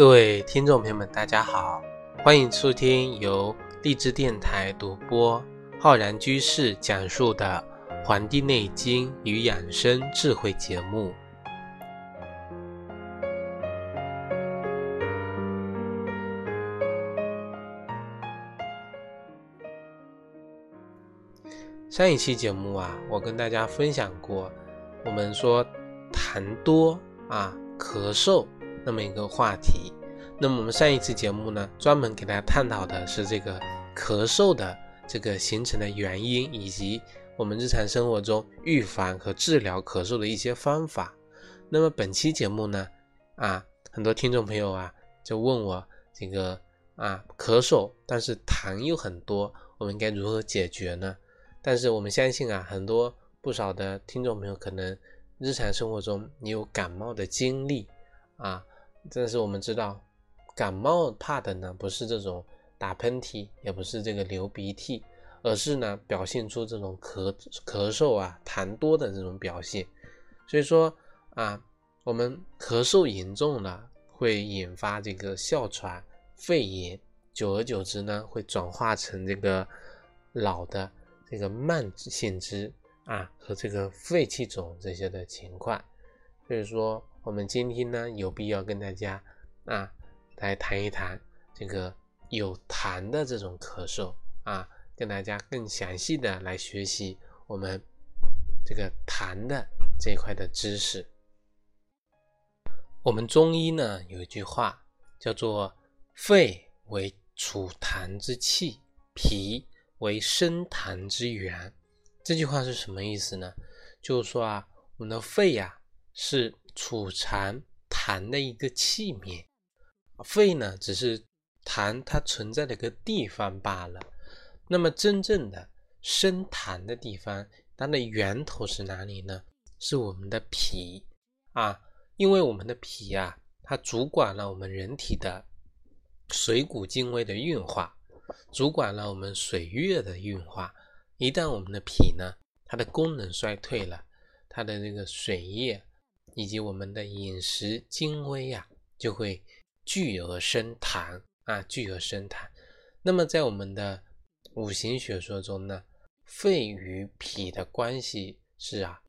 各位听众朋友们，大家好，欢迎收听由荔枝电台独播、浩然居士讲述的《黄帝内经与养生智慧》节目。上一期节目啊，我跟大家分享过，我们说痰多啊、咳嗽。那么一个话题，那么我们上一次节目呢，专门给大家探讨的是这个咳嗽的这个形成的原因，以及我们日常生活中预防和治疗咳嗽的一些方法。那么本期节目呢，啊，很多听众朋友啊就问我这个啊咳嗽，但是痰又很多，我们该如何解决呢？但是我们相信啊，很多不少的听众朋友可能日常生活中你有感冒的经历啊。但是我们知道，感冒怕的呢不是这种打喷嚏，也不是这个流鼻涕，而是呢表现出这种咳咳嗽啊痰多的这种表现。所以说啊，我们咳嗽严重了，会引发这个哮喘、肺炎，久而久之呢会转化成这个老的这个慢性支啊和这个肺气肿这些的情况。所以说。我们今天呢，有必要跟大家啊来谈一谈这个有痰的这种咳嗽啊，跟大家更详细的来学习我们这个痰的这一块的知识。我们中医呢有一句话叫做“肺为储痰之器，脾为生痰之源”。这句话是什么意思呢？就是说啊，我们的肺呀是。储藏痰的一个器皿，肺呢只是痰它存在的一个地方罢了。那么真正的生痰的地方，它的源头是哪里呢？是我们的脾啊，因为我们的脾啊，它主管了我们人体的水谷精微的运化，主管了我们水液的运化。一旦我们的脾呢，它的功能衰退了，它的这个水液。以及我们的饮食精微呀，就会聚而生痰啊，聚而生痰。那么在我们的五行学说中呢，肺与脾的关系是啊，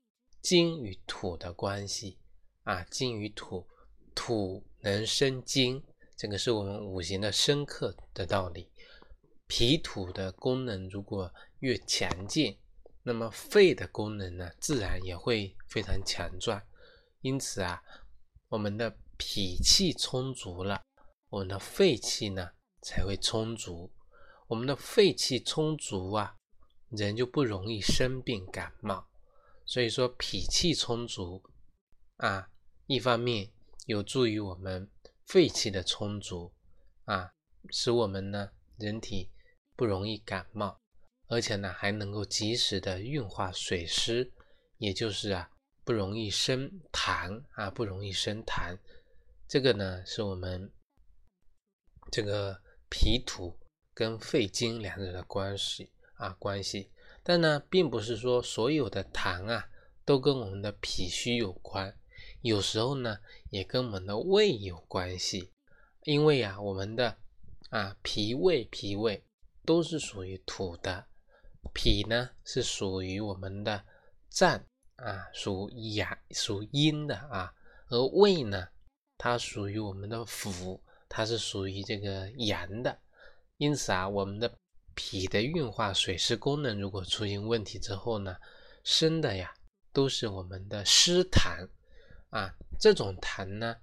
金与土的关系啊，金与土，土能生金，这个是我们五行的深刻的道理。脾土的功能如果越强健，那么肺的功能呢，自然也会非常强壮。因此啊，我们的脾气充足了，我们的肺气呢才会充足。我们的肺气充足啊，人就不容易生病感冒。所以说，脾气充足啊，一方面有助于我们肺气的充足啊，使我们呢人体不容易感冒，而且呢还能够及时的运化水湿，也就是啊。不容易生痰啊，不容易生痰，这个呢是我们这个脾土跟肺经两者的关系啊关系。但呢，并不是说所有的痰啊都跟我们的脾虚有关，有时候呢也跟我们的胃有关系。因为啊，我们的啊脾胃脾胃都是属于土的，脾呢是属于我们的脏。啊，属阳属阴的啊，而胃呢，它属于我们的腑，它是属于这个阳的。因此啊，我们的脾的运化水湿功能如果出现问题之后呢，生的呀都是我们的湿痰啊。这种痰呢，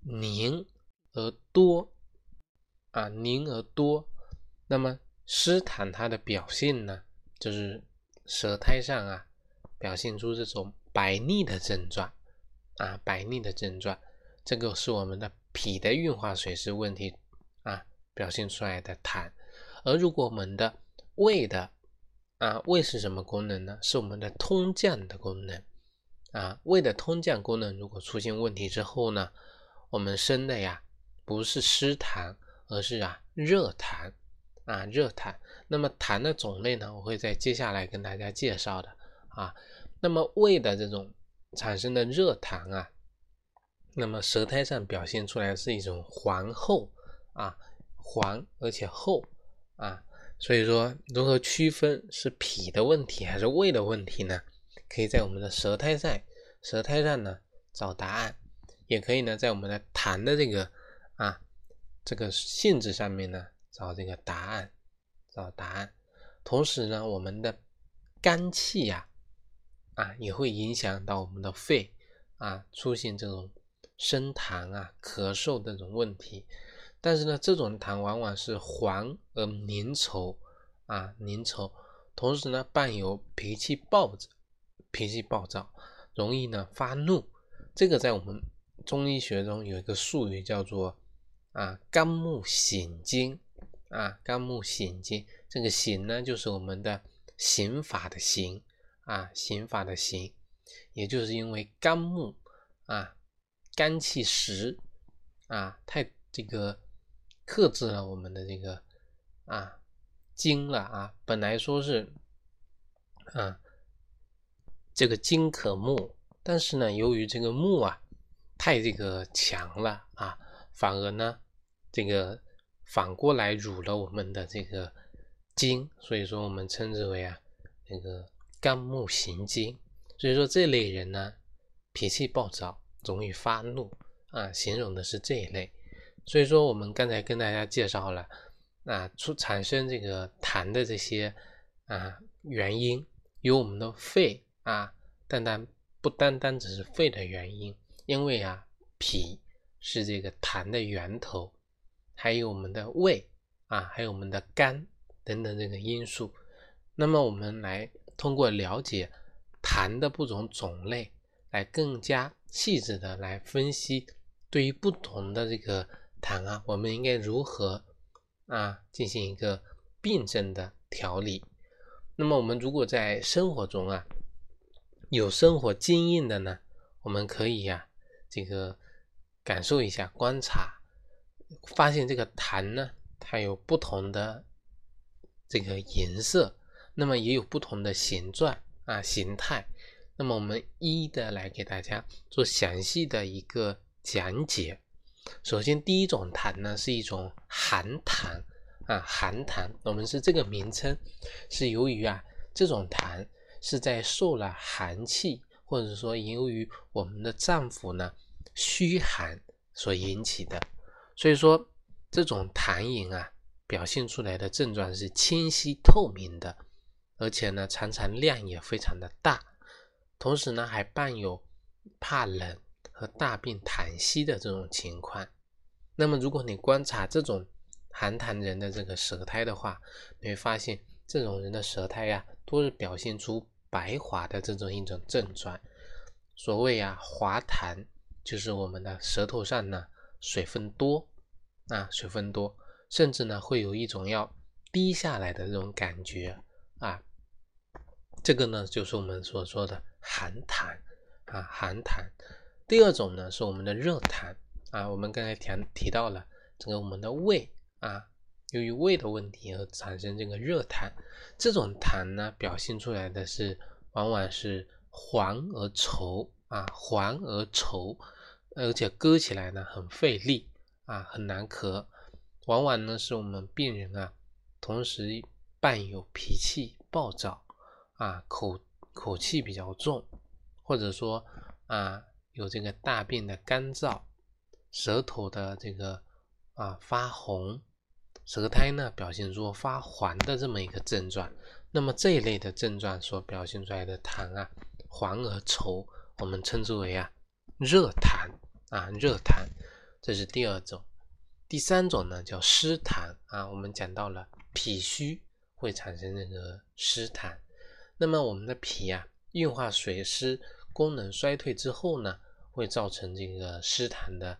凝而多啊，凝而多。那么湿痰它的表现呢，就是舌苔上啊。表现出这种白腻的症状啊，白腻的症状，这个是我们的脾的运化水湿问题啊表现出来的痰。而如果我们的胃的啊，胃是什么功能呢？是我们的通降的功能啊。胃的通降功能如果出现问题之后呢，我们生的呀不是湿痰，而是啊热痰啊热痰。那么痰的种类呢，我会在接下来跟大家介绍的。啊，那么胃的这种产生的热痰啊，那么舌苔上表现出来是一种黄厚啊，黄而且厚啊，所以说如何区分是脾的问题还是胃的问题呢？可以在我们的舌苔上，舌苔上呢找答案，也可以呢在我们的痰的这个啊这个性质上面呢找这个答案，找答案。同时呢，我们的肝气呀啊也会影响到我们的肺啊，出现这种生痰啊、咳嗽这种问题。但是呢，这种痰往往是黄而粘稠啊，粘稠，同时呢伴有脾气暴躁。脾气暴躁，容易呢发怒，这个在我们中医学中有一个术语叫做啊肝木醒经啊肝木醒经，这个醒呢就是我们的刑法的刑啊刑法的刑，也就是因为肝木啊肝气实啊太这个克制了我们的这个啊精了啊，本来说是啊。这个金可木，但是呢，由于这个木啊太这个强了啊，反而呢这个反过来辱了我们的这个金，所以说我们称之为啊那个肝木行金。所以说这类人呢脾气暴躁，容易发怒啊，形容的是这一类。所以说我们刚才跟大家介绍了啊出产生这个痰的这些啊原因，有我们的肺。啊，但但不单单只是肺的原因，因为啊，脾是这个痰的源头，还有我们的胃啊，还有我们的肝等等这个因素。那么我们来通过了解痰的不同种类，来更加细致的来分析，对于不同的这个痰啊，我们应该如何啊进行一个病症的调理。那么我们如果在生活中啊，有生活经验的呢，我们可以呀，这个感受一下，观察，发现这个痰呢，它有不同的这个颜色，那么也有不同的形状啊形态。那么我们一一的来给大家做详细的一个讲解。首先，第一种痰呢是一种寒痰啊，寒痰，我们是这个名称，是由于啊这种痰。是在受了寒气，或者说由于我们的脏腑呢虚寒所引起的，所以说这种痰饮啊表现出来的症状是清晰透明的，而且呢常常量也非常的大，同时呢还伴有怕冷和大便痰稀的这种情况。那么如果你观察这种寒痰人的这个舌苔的话，你会发现这种人的舌苔呀都是表现出。白滑的这种一种症状，所谓啊滑痰，就是我们的舌头上呢水分多啊水分多，甚至呢会有一种要滴下来的这种感觉啊，这个呢就是我们所说的寒痰啊寒痰。第二种呢是我们的热痰啊，我们刚才提提到了这个我们的胃啊。由于胃的问题而产生这个热痰，这种痰呢，表现出来的是往往是黄而稠啊，黄而稠，而且割起来呢很费力啊，很难咳。往往呢是我们病人啊，同时伴有脾气暴躁啊，口口气比较重，或者说啊有这个大便的干燥，舌头的这个啊发红。舌苔呢表现出发黄的这么一个症状，那么这一类的症状所表现出来的痰啊，黄而稠，我们称之为啊热痰啊热痰，这是第二种。第三种呢叫湿痰啊，我们讲到了脾虚会产生这个湿痰，那么我们的脾啊运化水湿功能衰退之后呢，会造成这个湿痰的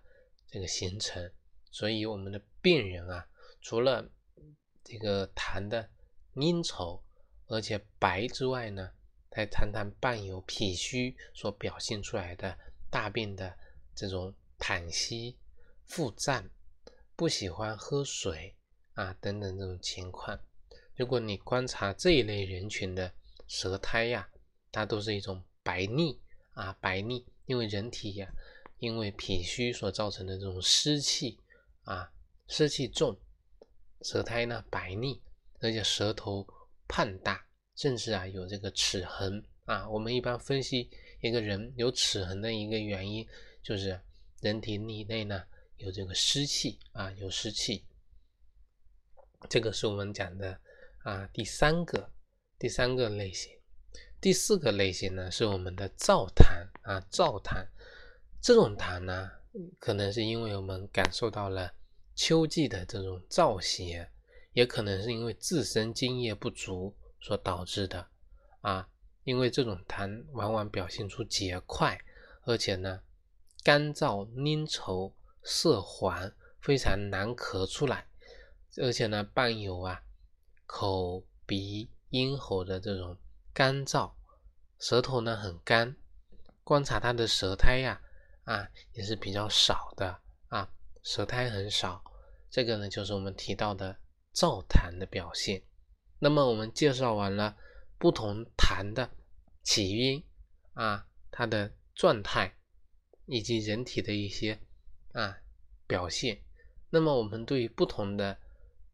这个形成，所以我们的病人啊。除了这个痰的粘稠而且白之外呢，还常常伴有脾虚所表现出来的大便的这种痰稀、腹胀、不喜欢喝水啊等等这种情况。如果你观察这一类人群的舌苔呀，它都是一种白腻啊白腻，因为人体呀因为脾虚所造成的这种湿气啊，湿气重，舌苔呢白腻，而且舌头胖大，甚至啊有这个齿痕啊。我们一般分析一个人有齿痕的一个原因，就是人体体内呢有这个湿气啊，有湿气。这个是我们讲的啊第三个第三个类型。第四个类型呢是我们的燥痰啊，燥痰这种痰呢，可能是因为我们感受到了秋季的这种燥邪，也可能是因为自身津液不足所导致的啊。因为这种痰往往表现出结块，而且呢干燥粘稠、色黄，非常难咳出来，而且呢伴有啊口鼻咽喉的这种。干燥，舌头呢很干，观察他的舌苔呀，啊也是比较少的啊，舌苔很少，这个呢就是我们提到的燥痰的表现。那么我们介绍完了不同痰的起因啊，它的状态以及人体的一些啊表现，那么我们对于不同的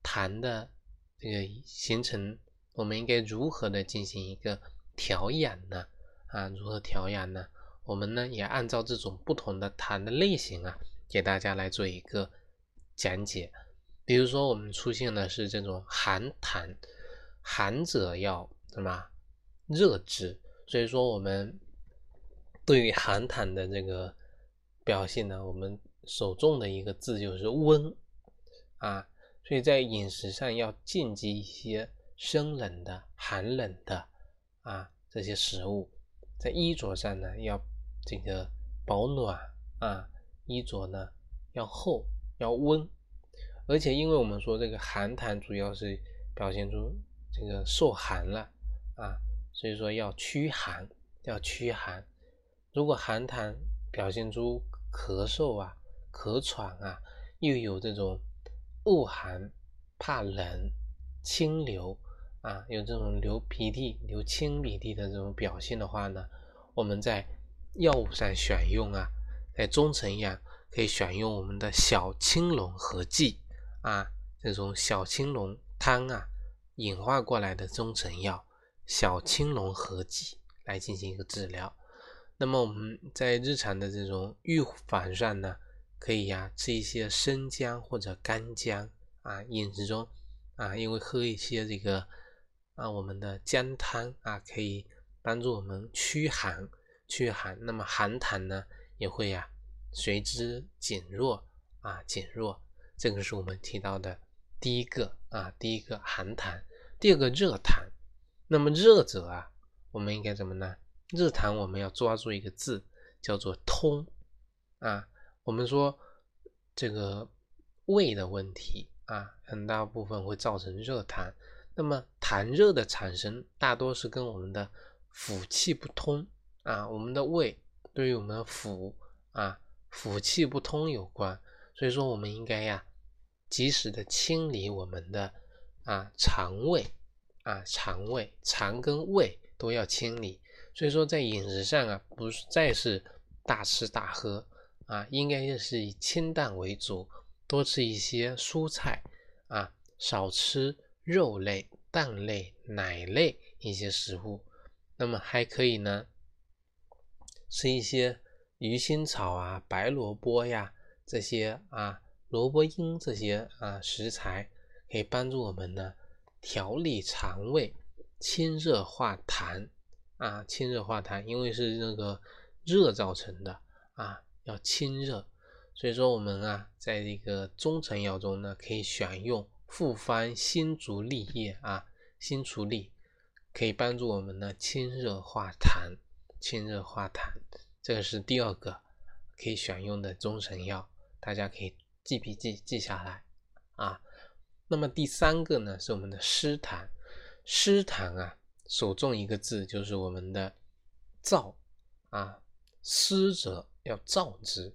痰的这个形成。我们应该如何的进行一个调养呢？啊，如何调养呢？我们呢也按照这种不同的痰的类型啊，给大家来做一个讲解。比如说，我们出现的是这种寒痰，寒者要什么？热之。所以说，我们对于寒痰的这个表现呢，我们首重的一个字就是温啊。所以在饮食上要禁忌一些。生冷的、寒冷的啊，这些食物，在衣着上呢，要这个保暖啊，衣着呢要厚、要温，而且因为我们说这个寒痰主要是表现出这个受寒了啊，所以说要驱寒，要驱寒。如果寒痰表现出咳嗽啊、咳喘啊，又有这种恶寒、怕冷、清流。啊，有这种流鼻涕、流清鼻涕的这种表现的话呢，我们在药物上选用啊，在中成药可以选用我们的小青龙合剂啊，这种小青龙汤啊，演化过来的中成药小青龙合剂来进行一个治疗。那么我们在日常的这种预防上呢，可以呀吃一些生姜或者干姜啊，饮食中啊，因为喝一些这个。啊，我们的姜汤啊，可以帮助我们驱寒，驱寒。那么寒痰呢，也会呀随之减弱啊，减弱。这个是我们提到的第一个啊，第一个寒痰。第二个热痰。那么热者啊，我们应该怎么呢？热痰我们要抓住一个字，叫做通啊。我们说这个胃的问题啊，很大部分会造成热痰。那么痰热的产生大多是跟我们的腑气不通啊，我们的胃对于我们的腑啊腑气不通有关，所以说我们应该呀及时的清理我们的啊肠胃啊肠胃肠跟胃都要清理，所以说在饮食上啊不再是大吃大喝啊，应该就是以清淡为主，多吃一些蔬菜啊，少吃。肉类、蛋类、奶类一些食物，那么还可以呢，吃一些鱼腥草啊、白萝卜呀这些啊、萝卜缨这些啊食材，可以帮助我们呢调理肠胃、清热化痰啊，清热化痰，因为是那个热造成的啊，要清热，所以说我们啊，在这个中成药中呢，可以选用。复方新竹立叶啊，新竹立可以帮助我们呢清热化痰，清热化痰，这个是第二个可以选用的中成药，大家可以记笔记记下来啊。那么第三个呢是我们的湿痰，湿痰啊，首重一个字就是我们的燥啊，湿者要燥之，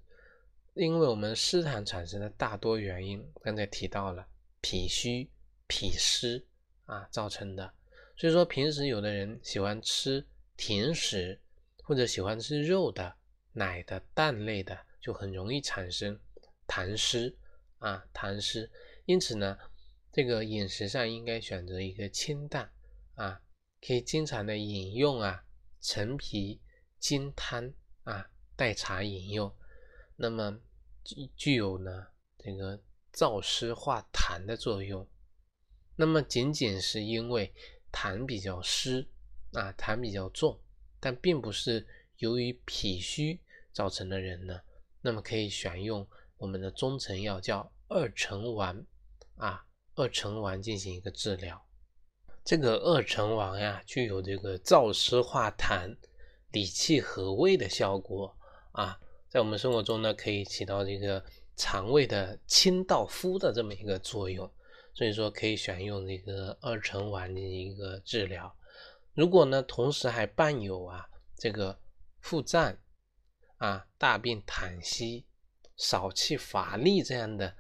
因为我们湿痰产生的大多原因，刚才提到了。脾虚、脾湿啊造成的，所以说平时有的人喜欢吃甜食，或者喜欢吃肉的、奶的、蛋类的，就很容易产生痰湿啊，痰湿。因此呢，这个饮食上应该选择一个清淡啊，可以经常的饮用啊陈皮金汤啊代茶饮用，那么具具有呢这个燥湿化痰的作用。那么仅仅是因为痰比较湿啊，痰比较重，但并不是由于脾虚造成的人呢，那么可以选用我们的中成药叫二陈丸啊，二陈丸进行一个治疗。这个二陈丸呀，具有这个燥湿化痰、理气和胃的效果啊，在我们生活中呢，可以起到这个肠胃的清道夫的这么一个作用。所以说可以选用这个二陈丸进行一个治疗。如果呢，同时还伴有啊这个腹胀啊、大便溏稀、少气乏力这样的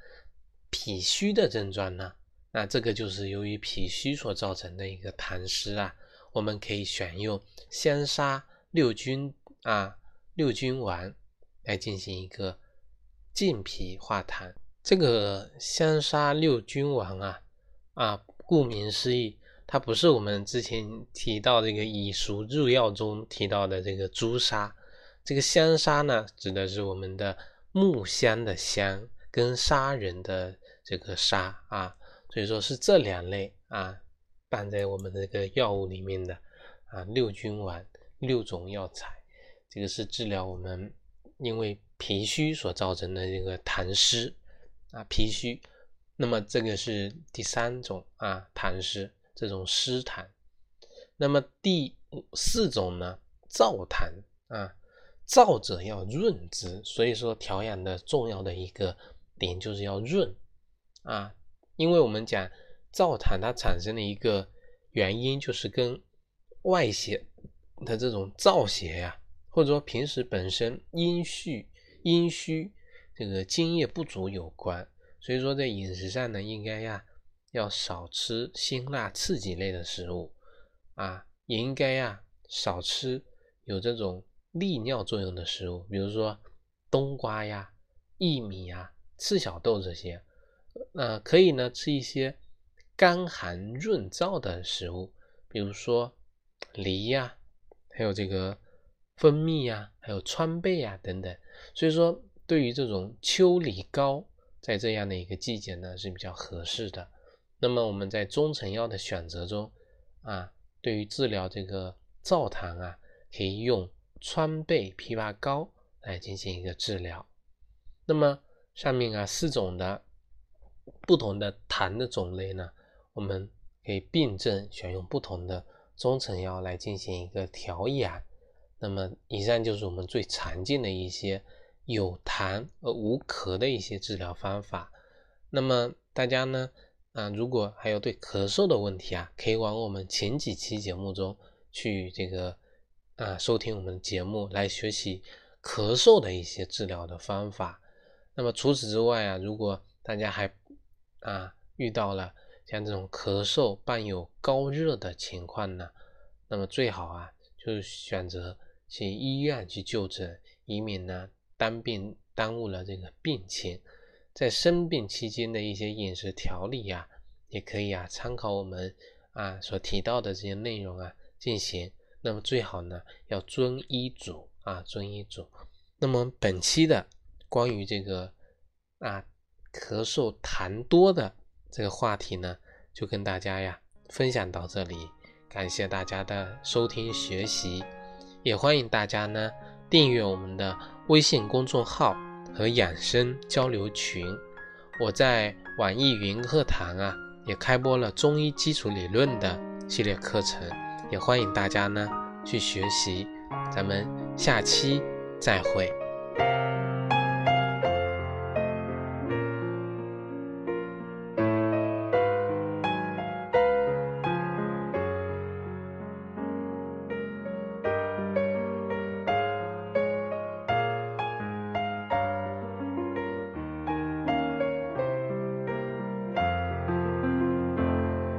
脾虚的症状呢，那这个就是由于脾虚所造成的一个痰湿啊。我们可以选用香砂六君啊六君丸来进行一个健脾化痰。这个香砂六君丸啊，啊，顾名思义，它不是我们之前提到这个以熟入药中提到的这个朱砂。这个香砂呢，指的是我们的木香的香跟砂仁的这个砂啊，所以说是这两类啊，拌在我们这个药物里面的啊，六君丸六种药材，这个是治疗我们因为脾虚所造成的这个痰湿。啊，脾虚，那么这个是第三种啊，痰湿这种湿痰。那么第四种呢，燥痰啊，燥者要润之，所以说调养的重要的一个点就是要润啊，因为我们讲燥痰它产生的一个原因就是跟外邪的这种燥邪呀，或者说平时本身阴虚阴虚。这个津液不足有关，所以说在饮食上呢，应该呀要少吃辛辣刺激类的食物啊，也应该呀少吃有这种利尿作用的食物，比如说冬瓜呀、薏米呀、赤小豆这些。呃，可以呢吃一些甘寒润燥的食物，比如说梨呀，还有这个蜂蜜呀，还有川贝呀等等。所以说。对于这种秋梨膏，在这样的一个季节呢是比较合适的。那么我们在中成药的选择中啊，对于治疗这个燥痰啊，可以用川贝枇杷膏来进行一个治疗。那么上面啊四种的不同的痰的种类呢，我们可以病症选用不同的中成药来进行一个调养。那么以上就是我们最常见的一些。有痰而无咳的一些治疗方法。那么大家呢，啊，如果还有对咳嗽的问题啊，可以往我们前几期节目中去这个啊收听我们的节目来学习咳嗽的一些治疗的方法。那么除此之外啊，如果大家还啊遇到了像这种咳嗽伴有高热的情况呢，那么最好啊就选择去医院去就诊，以免呢。单病耽误了这个病情，在生病期间的一些饮食调理呀，也可以啊参考我们啊所提到的这些内容啊进行。那么最好呢要遵医嘱啊遵医嘱。那么本期的关于这个啊咳嗽痰多的这个话题呢，就跟大家呀分享到这里。感谢大家的收听学习，也欢迎大家呢订阅我们的。微信公众号和养生交流群，我在网易云课堂啊也开播了中医基础理论的系列课程，也欢迎大家呢去学习。咱们下期再会。